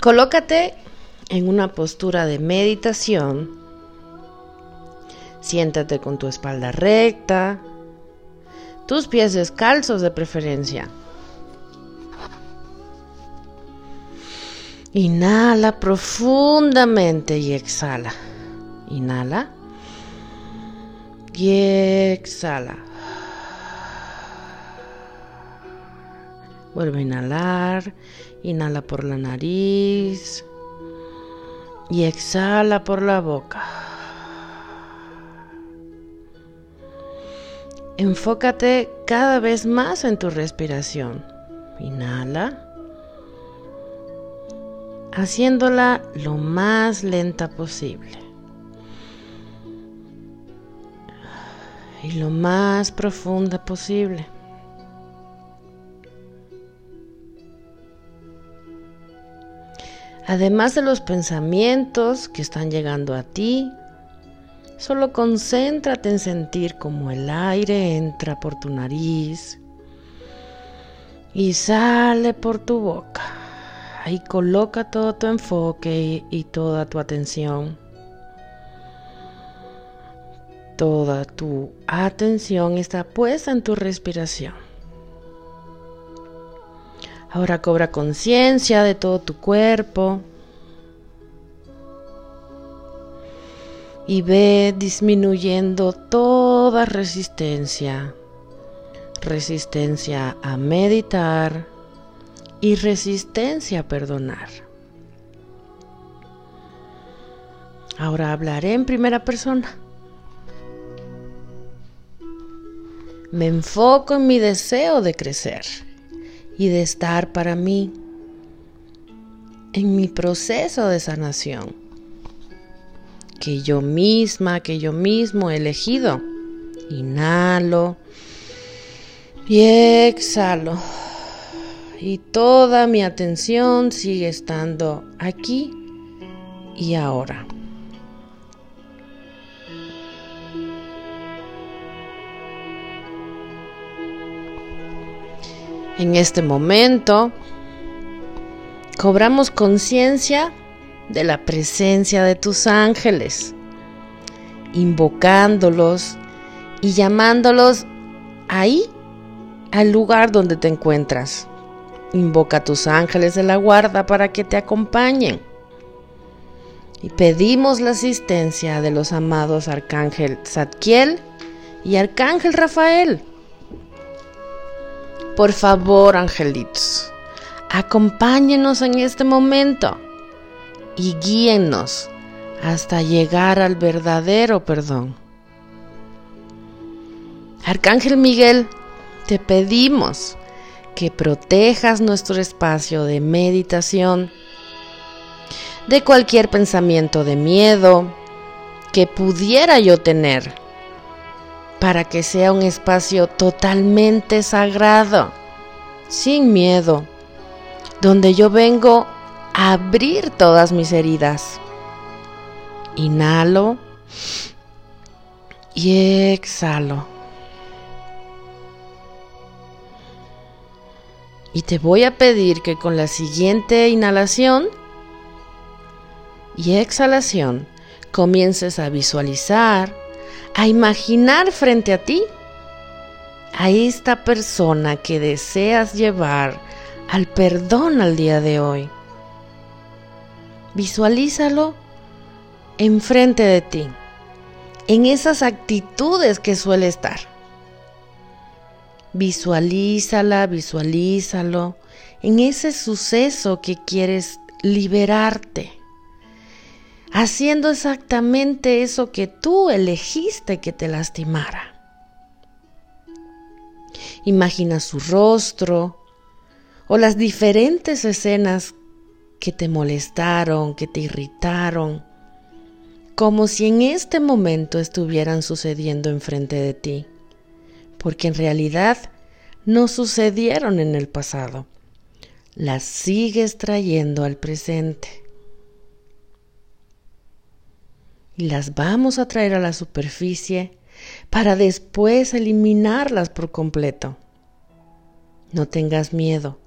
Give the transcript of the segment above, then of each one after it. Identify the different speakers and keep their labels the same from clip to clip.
Speaker 1: Colócate en una postura de meditación. Siéntate con tu espalda recta, tus pies descalzos de preferencia. Inhala profundamente y exhala. Inhala y exhala. Vuelve a inhalar. Inhala por la nariz. Y exhala por la boca. Enfócate cada vez más en tu respiración. Inhala. Haciéndola lo más lenta posible. Y lo más profunda posible. Además de los pensamientos que están llegando a ti, solo concéntrate en sentir como el aire entra por tu nariz y sale por tu boca. Ahí coloca todo tu enfoque y, toda tu atención. Toda tu atención está puesta en tu respiración. Ahora cobra conciencia de todo tu cuerpo. Y ve disminuyendo toda resistencia. Resistencia a meditar y resistencia a perdonar. Ahora hablaré en primera persona. Me enfoco en mi deseo de crecer y de estar para mí en mi proceso de sanación que yo misma, que yo mismo he elegido. Inhalo y exhalo. Y toda mi atención sigue estando aquí y ahora. En este momento, cobramos conciencia de la presencia de tus ángeles, invocándolos y llamándolos ahí, al lugar donde te encuentras. Invoca a tus ángeles de la guarda para que te acompañen. Y pedimos la asistencia de los amados Arcángel Zadkiel y Arcángel Rafael por favor, angelitos, acompáñenos en este momento y guíennos hasta llegar al verdadero perdón. Arcángel Miguel, te pedimos que protejas nuestro espacio de meditación de cualquier pensamiento de miedo que pudiera yo tener para que sea un espacio totalmente sagrado, sin miedo, donde yo vengo a abrir todas mis heridas. Inhalo y exhalo. Y te voy a pedir que con la siguiente inhalación y exhalación comiences a visualizar a imaginar frente a ti a esta persona que deseas llevar al perdón al día de hoy. Visualízalo enfrente de ti, en esas actitudes que suele estar. Visualízala, visualízalo en ese suceso que quieres liberarte haciendo exactamente eso que tú elegiste que te lastimara. Imagina su rostro o las diferentes escenas que te molestaron, que te irritaron, como si en este momento estuvieran sucediendo enfrente de ti, porque en realidad no sucedieron en el pasado, las sigues trayendo al presente y las vamos a traer a la superficie para después eliminarlas por completo. No tengas miedo.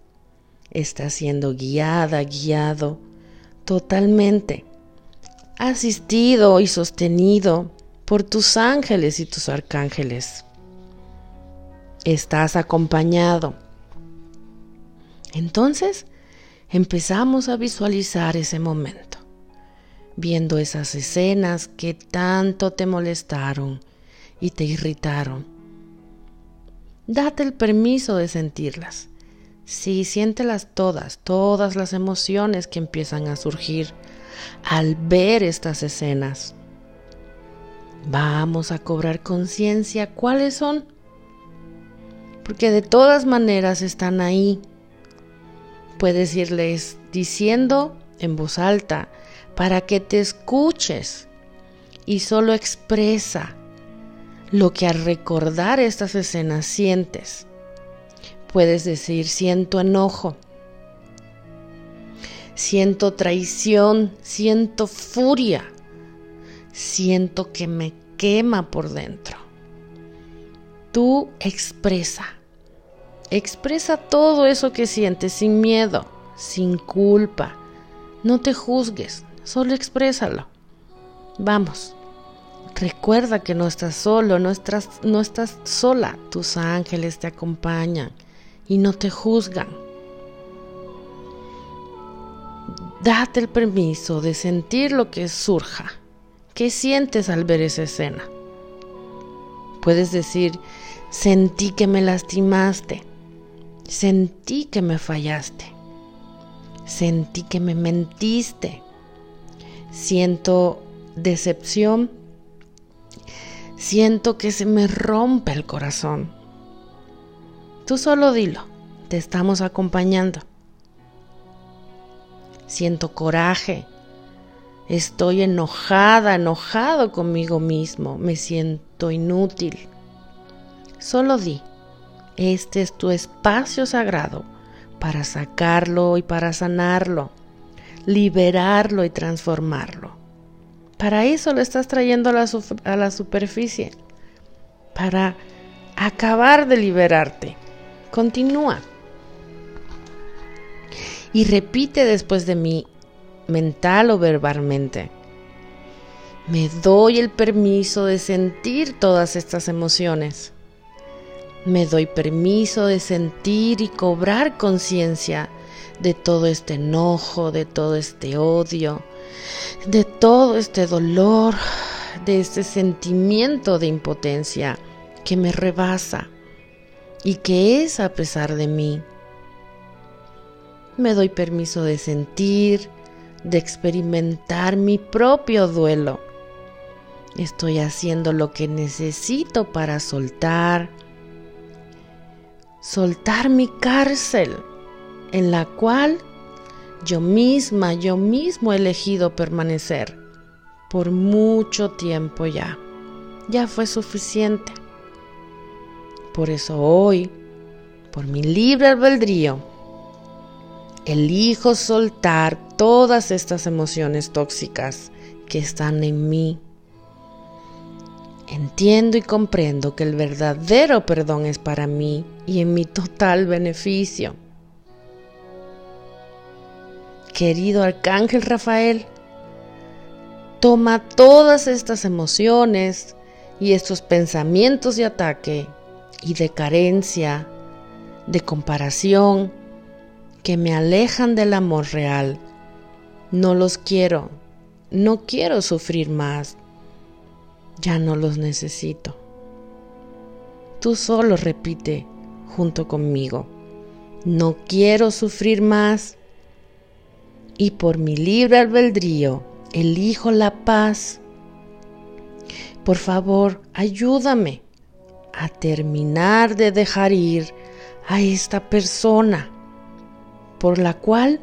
Speaker 1: Estás siendo guiada, guiado totalmente, asistido y sostenido por tus ángeles y tus arcángeles. Estás acompañado. Entonces, empezamos a visualizar ese momento, viendo esas escenas que tanto te molestaron y te irritaron. Date el permiso de sentirlas. Sí, siéntelas todas, todas las emociones que empiezan a surgir al ver estas escenas. Vamos a cobrar conciencia cuáles son, porque de todas maneras están ahí puedes irles diciendo en voz alta para que te escuches y solo expresa lo que al recordar estas escenas sientes. Puedes decir siento enojo, siento traición, siento furia, siento que me quema por dentro. Tú expresa. Expresa todo eso que sientes sin miedo, sin culpa. No te juzgues, solo exprésalo. Vamos. Recuerda que no estás solo, no estás, no estás sola. Tus ángeles te acompañan y no te juzgan. Date el permiso de sentir lo que surja. ¿Qué sientes al ver esa escena? Puedes decir, sentí que me lastimaste. Sentí que me fallaste. Sentí que me mentiste. Siento decepción. Siento que se me rompe el corazón. Tú solo dilo, te estamos acompañando. Siento coraje. Estoy enojada, enojado conmigo mismo. Me siento inútil. Solo di, este es tu espacio sagrado para sacarlo y para sanarlo, liberarlo y transformarlo. Para eso lo estás trayendo a la, a la superficie, para acabar de liberarte. Continúa. Y repite después de mí, mental o verbalmente. Me doy el permiso de sentir todas estas emociones. Me doy permiso de sentir y cobrar conciencia de todo este enojo, de todo este odio, de todo este dolor, de este sentimiento de impotencia que me rebasa y que es a pesar de mí. Me doy permiso de sentir, de experimentar mi propio duelo. Estoy haciendo lo que necesito para soltar, soltar mi cárcel en la cual yo misma, yo mismo he elegido permanecer por mucho tiempo ya. Ya fue suficiente. Por eso hoy, por mi libre albedrío, elijo soltar todas estas emociones tóxicas que están en mí Entiendo y comprendo que el verdadero perdón es para mí y en mi total beneficio. Querido Arcángel Rafael, toma todas estas emociones y estos pensamientos de ataque y de carencia, de comparación, que me alejan del amor real. No los quiero, no quiero sufrir más, ya no los necesito. Tú solo repite junto conmigo, no quiero sufrir más y por mi libre albedrío elijo la paz. Por favor, ayúdame a terminar de dejar ir a esta persona por la cual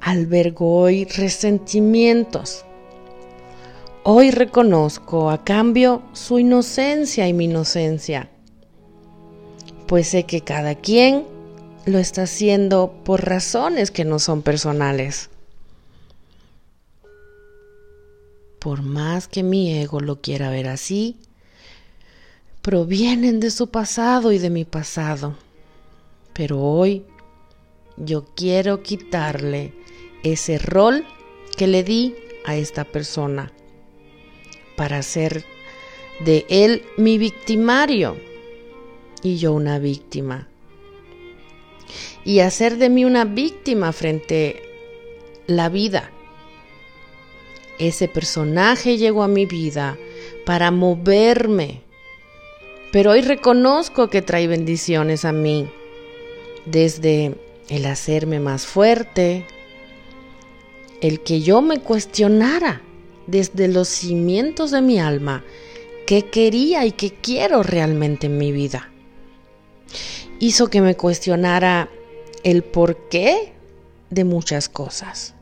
Speaker 1: albergo hoy resentimientos Hoy reconozco a cambio su inocencia y mi inocencia, pues sé que cada quien lo está haciendo por razones que no son personales. Por más que mi ego lo quiera ver así, provienen de su pasado y de mi pasado. Pero hoy yo quiero quitarle ese rol que le di a esta persona para ser de él mi victimario y yo una víctima. Y hacer de mí una víctima frente la vida. Ese personaje llegó a mi vida para moverme. Pero hoy reconozco que trae bendiciones a mí. Desde el hacerme más fuerte, el que yo me cuestionara desde los cimientos de mi alma qué quería y qué quiero realmente en mi vida. Hizo que me cuestionara el porqué de muchas cosas.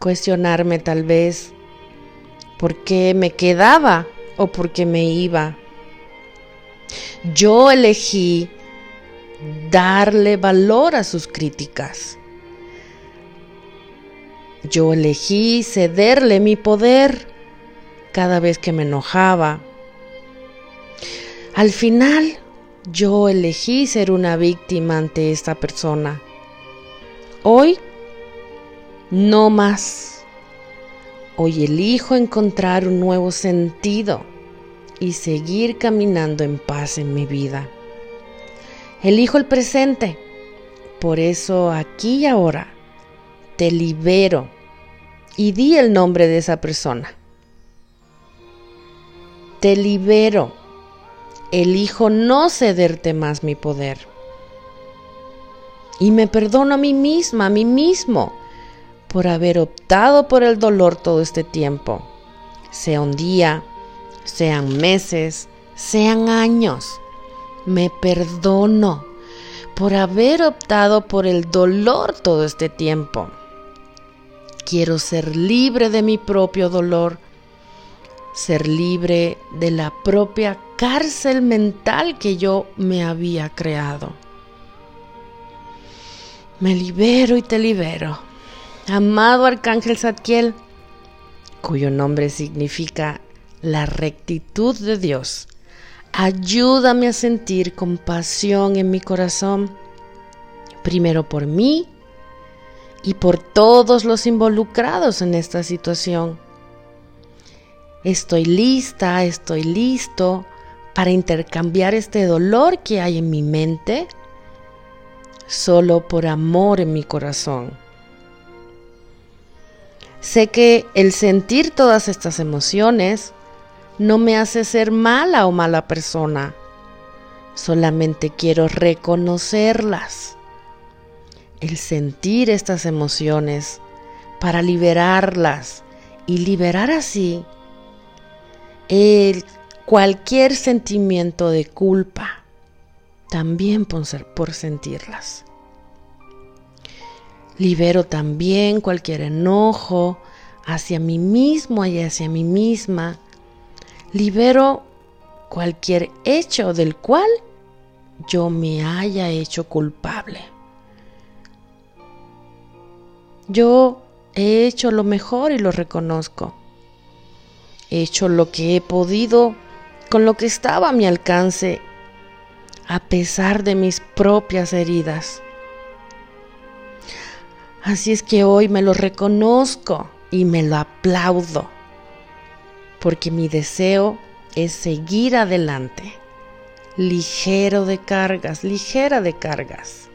Speaker 1: Cuestionarme tal vez por qué me quedaba o por qué me iba. Yo elegí darle valor a sus críticas. Yo elegí cederle mi poder cada vez que me enojaba. Al final, yo elegí ser una víctima ante esta persona. Hoy, no más. Hoy elijo encontrar un nuevo sentido y seguir caminando en paz en mi vida. Elijo el presente. Por eso aquí y ahora te libero y di el nombre de esa persona. Te libero. Elijo no cederte más mi poder. Y me perdono a mí misma, a mí mismo, por haber optado por el dolor todo este tiempo. Sea un día, sean meses, sean años. Me perdono por haber optado por el dolor todo este tiempo. Quiero ser libre de mi propio dolor, ser libre de la propia cárcel mental que yo me había creado. Me libero y te libero. Amado Arcángel Zadkiel, cuyo nombre significa la rectitud de Dios, ayúdame a sentir compasión en mi corazón, primero por mí y por todos los involucrados en esta situación. Estoy lista, estoy listo para intercambiar este dolor que hay en mi mente solo por amor en mi corazón. Sé que el sentir todas estas emociones no me hace ser mala o mala persona, solamente quiero reconocerlas el sentir estas emociones para liberarlas y liberar así el, cualquier sentimiento de culpa también por, por sentirlas. Libero también cualquier enojo hacia mí mismo y hacia mí misma. Libero cualquier hecho del cual yo me haya hecho culpable. Yo he hecho lo mejor y lo reconozco. He hecho lo que he podido con lo que estaba a mi alcance, a pesar de mis propias heridas. Así es que hoy me lo reconozco y me lo aplaudo, porque mi deseo es seguir adelante, ligero de cargas, ligera de cargas.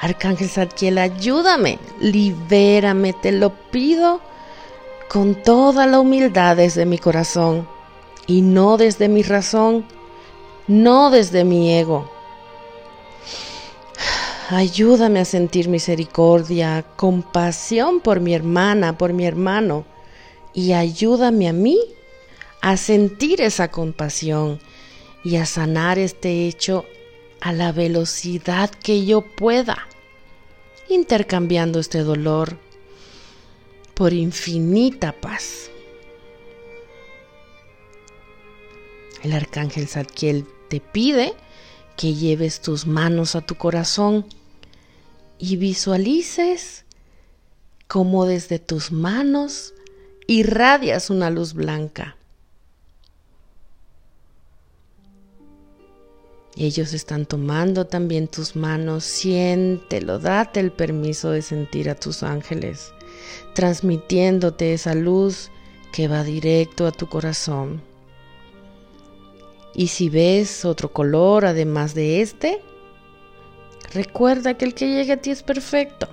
Speaker 1: Arcángel Zadkiel, ayúdame, libérame, te lo pido con toda la humildad desde mi corazón y no desde mi razón, no desde mi ego. Ayúdame a sentir misericordia, compasión por mi hermana, por mi hermano, y ayúdame a mí a sentir esa compasión y a sanar este hecho a la velocidad que yo pueda, intercambiando este dolor por infinita paz. El arcángel Zadkiel te pide que lleves tus manos a tu corazón y visualices cómo desde tus manos irradias una luz blanca. Ellos están tomando también tus manos, siéntelo, date el permiso de sentir a tus ángeles, transmitiéndote esa luz que va directo a tu corazón. Y si ves otro color además de este, recuerda que el que llegue a ti es perfecto.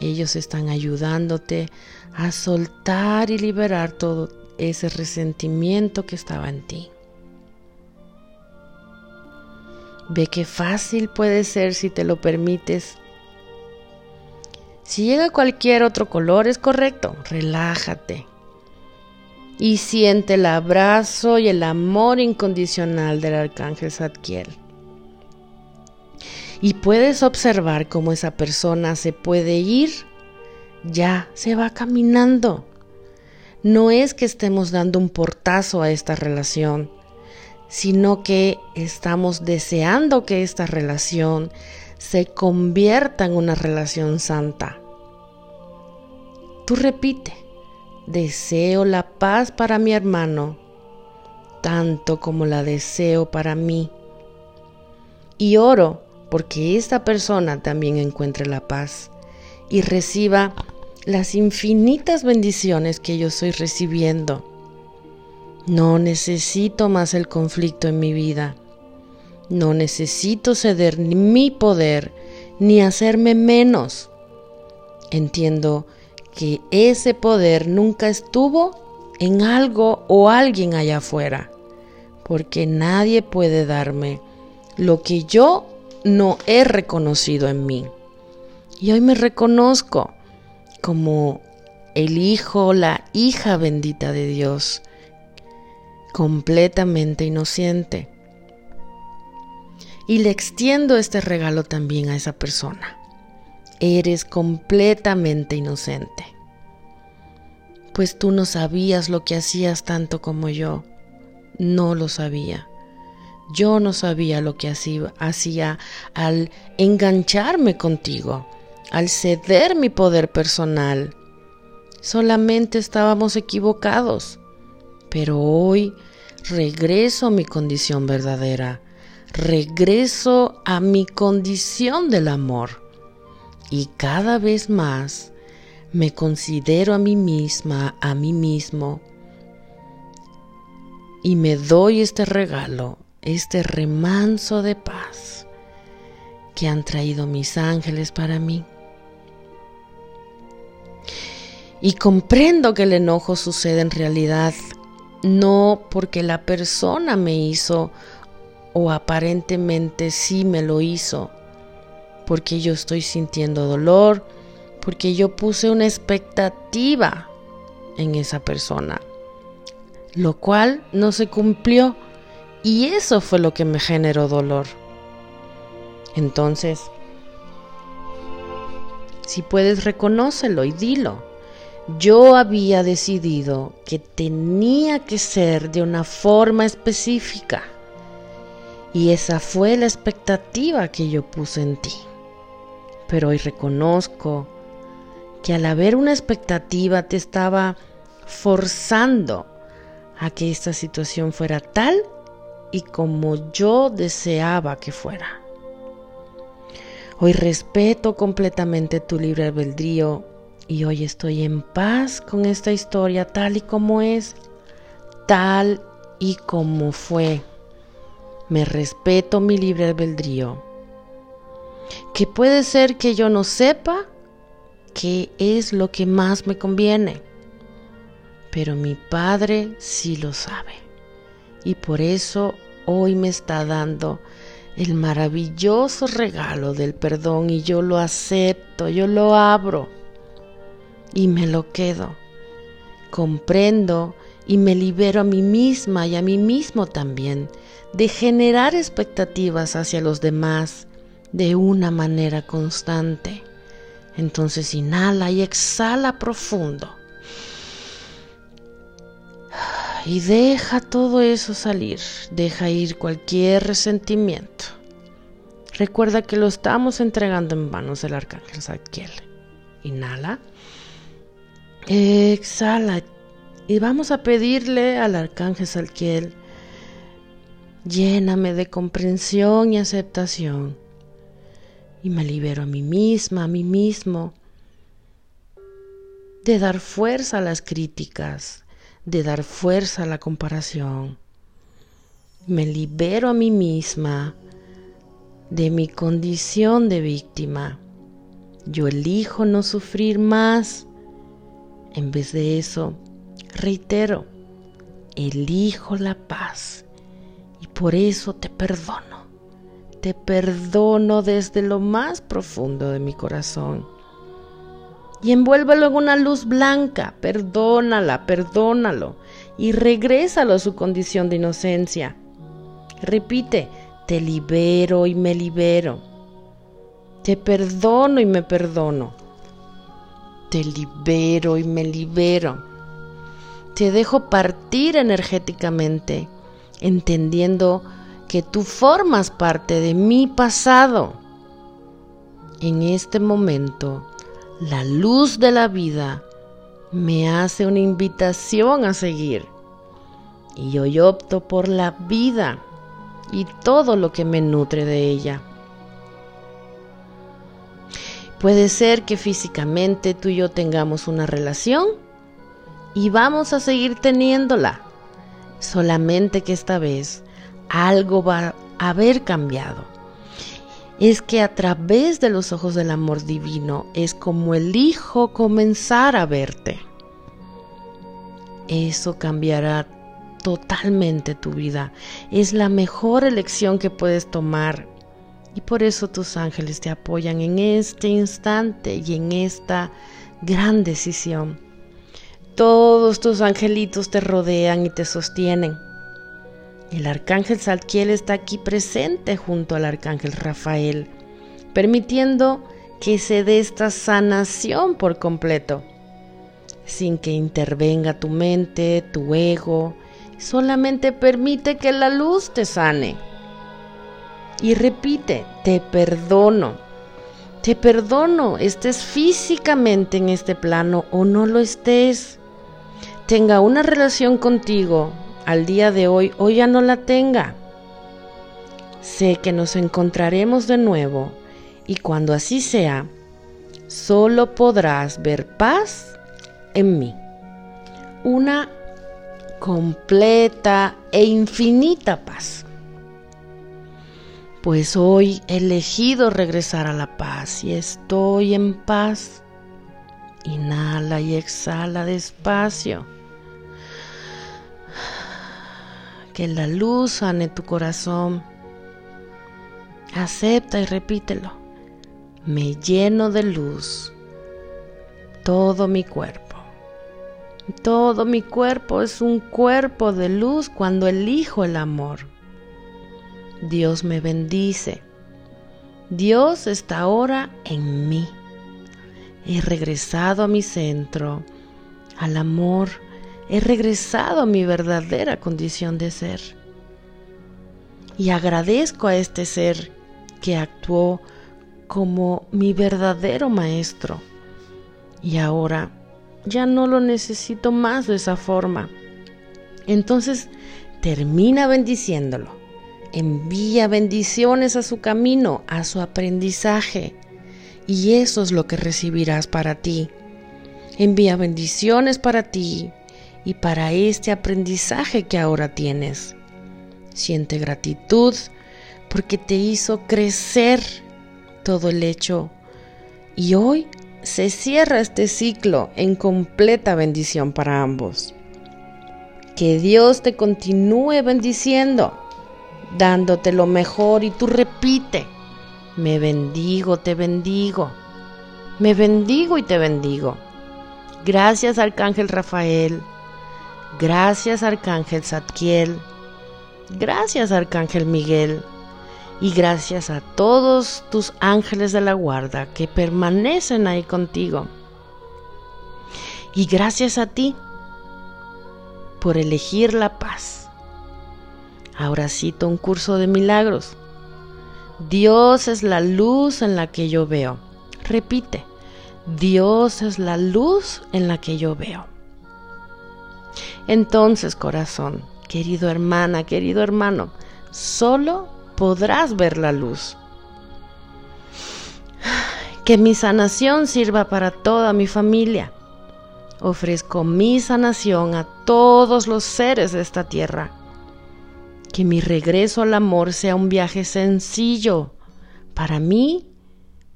Speaker 1: Ellos están ayudándote a soltar y liberar todo ese resentimiento que estaba en ti. Ve qué fácil puede ser si te lo permites. Si llega cualquier otro color es correcto, relájate. Y siente el abrazo y el amor incondicional del arcángel Zadkiel. Y puedes observar cómo esa persona se puede ir, ya se va caminando. No es que estemos dando un portazo a esta relación sino que estamos deseando que esta relación se convierta en una relación santa. Tú repite, deseo la paz para mi hermano, tanto como la deseo para mí. Y oro porque esta persona también encuentre la paz y reciba las infinitas bendiciones que yo estoy recibiendo no necesito más el conflicto en mi vida. No necesito ceder mi poder ni hacerme menos. Entiendo que ese poder nunca estuvo en algo o alguien allá afuera, porque nadie puede darme lo que yo no he reconocido en mí. Y hoy me reconozco como el hijo, la hija bendita de Dios, completamente inocente. Y le extiendo este regalo también a esa persona. Eres completamente inocente. Pues tú no sabías lo que hacías tanto como yo. No lo sabía. Yo no sabía lo que hacía, al engancharme contigo, al ceder mi poder personal. Solamente estábamos equivocados. Pero hoy regreso a mi condición verdadera, regreso a mi condición del amor. Y cada vez más me considero a mí misma, a mí mismo, y me doy este regalo, este remanso de paz que han traído mis ángeles para mí. Y comprendo que el enojo sucede en realidad no porque la persona me hizo o aparentemente sí me lo hizo, porque yo estoy sintiendo dolor, porque yo puse una expectativa en esa persona, lo cual no se cumplió y eso fue lo que me generó dolor. Entonces, si puedes, reconócelo y dilo. Yo había decidido que tenía que ser de una forma específica y esa fue la expectativa que yo puse en ti. Pero hoy reconozco que al haber una expectativa te estaba forzando a que esta situación fuera tal y como yo deseaba que fuera. Hoy respeto completamente tu libre albedrío y hoy estoy en paz con esta historia tal y como es, tal y como fue. Me respeto mi libre albedrío. Que puede ser que yo no sepa qué es lo que más me conviene, pero mi Padre sí lo sabe. Y por eso hoy me está dando el maravilloso regalo del perdón y yo lo acepto, yo lo abro y me lo quedo. Comprendo y me libero a mí misma y a mí mismo también de generar expectativas hacia los demás de una manera constante. Entonces inhala y exhala profundo. Y deja todo eso salir, deja ir cualquier resentimiento. Recuerda que lo estamos entregando en manos del arcángel Zadkiel. Inhala. Exhala y vamos a pedirle al arcángel Salquiel Lléname de comprensión y aceptación. Y me libero a mí misma, a mí mismo, de dar fuerza a las críticas, de dar fuerza a la comparación. Me libero a mí misma de mi condición de víctima. Yo elijo no sufrir más. En vez de eso, reitero, elijo la paz y por eso te perdono. Te perdono desde lo más profundo de mi corazón. Y envuélvelo en una luz blanca, perdónala, perdónalo y regrésalo a su condición de inocencia. Repite, te libero y me libero. Te perdono y me perdono. Te libero y me libero. Te dejo partir energéticamente, entendiendo que tú formas parte de mi pasado. En este momento, la luz de la vida me hace una invitación a seguir. Y hoy opto por la vida y todo lo que me nutre de ella. Puede ser que físicamente tú y yo tengamos una relación y vamos a seguir teniéndola, solamente que esta vez algo va a haber cambiado. Es que a través de los ojos del amor divino es como elijo comenzar a verte. Eso cambiará totalmente tu vida. Es la mejor elección que puedes tomar. Y por eso tus ángeles te apoyan en este instante y en esta gran decisión. Todos tus angelitos te rodean y te sostienen. El arcángel Salquiel está aquí presente junto al arcángel Rafael, permitiendo que se dé esta sanación por completo, sin que intervenga tu mente, tu ego, Solamente permite que la luz te sane. Y repite, te perdono. Te perdono, estés físicamente en este plano o no lo estés. Tenga una relación contigo al día de hoy o ya no la tenga. Sé que nos encontraremos de nuevo y cuando así sea, solo podrás ver paz en mí. Una completa e infinita paz. Pues hoy he elegido regresar a la paz y estoy en paz. Inhala y exhala despacio. Que la luz sane tu corazón. Acepta y repítelo. Me lleno de luz todo mi cuerpo. Todo mi cuerpo es un cuerpo de luz cuando elijo el amor. Dios me bendice. Dios está ahora en mí. He regresado a mi centro, al amor. He regresado a mi verdadera condición de ser. Y agradezco a este ser que actuó como mi verdadero maestro. Y ahora ya no lo necesito más de esa forma. Entonces termina bendiciéndolo. Envía bendiciones a su camino, a su aprendizaje. Y eso es lo que recibirás para ti. Envía bendiciones para ti y para este aprendizaje que ahora tienes. Siente gratitud porque te hizo crecer todo el hecho. Y hoy se cierra este ciclo en completa bendición para ambos. Que Dios te continúe bendiciendo, dándote lo mejor y tú repite, me bendigo, te bendigo, me bendigo y te bendigo. Gracias Arcángel Rafael, gracias Arcángel Zadkiel, gracias Arcángel Miguel y gracias a todos tus ángeles de la guarda que permanecen ahí contigo. Y gracias a ti por elegir la paz. Ahora cito un curso de milagros. Dios es la luz en la que yo veo. Repite, Dios es la luz en la que yo veo. Entonces, corazón, querido hermana, querido hermano, solo podrás ver la luz. Que mi sanación sirva para toda mi familia. Ofrezco mi sanación a todos los seres de esta tierra. Que mi regreso al amor sea un viaje sencillo para mí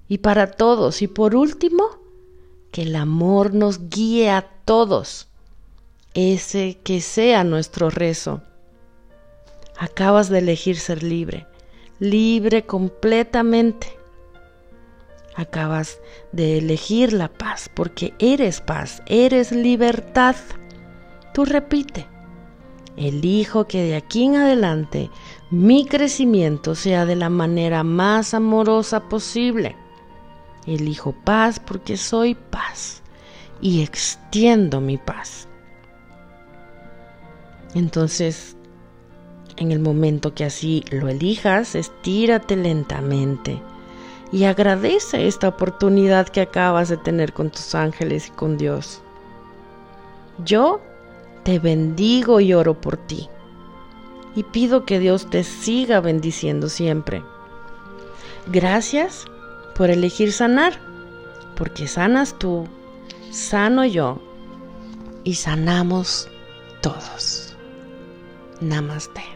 Speaker 1: y para todos. Y por último, que el amor nos guíe a todos. Ese que sea nuestro rezo. Acabas de elegir ser libre, libre completamente. Acabas de elegir la paz porque eres paz, eres libertad. Tú repite, elijo que de aquí en adelante mi crecimiento sea de la manera más amorosa posible. Elijo paz porque soy paz y extiendo mi paz. Entonces, en el momento que así lo elijas, estírate lentamente y agradece esta oportunidad que acabas de tener con tus ángeles y con Dios. Yo te bendigo y oro por ti y pido que Dios te siga bendiciendo siempre. Gracias por elegir sanar, porque sanas tú, sano yo y sanamos todos. Namaste.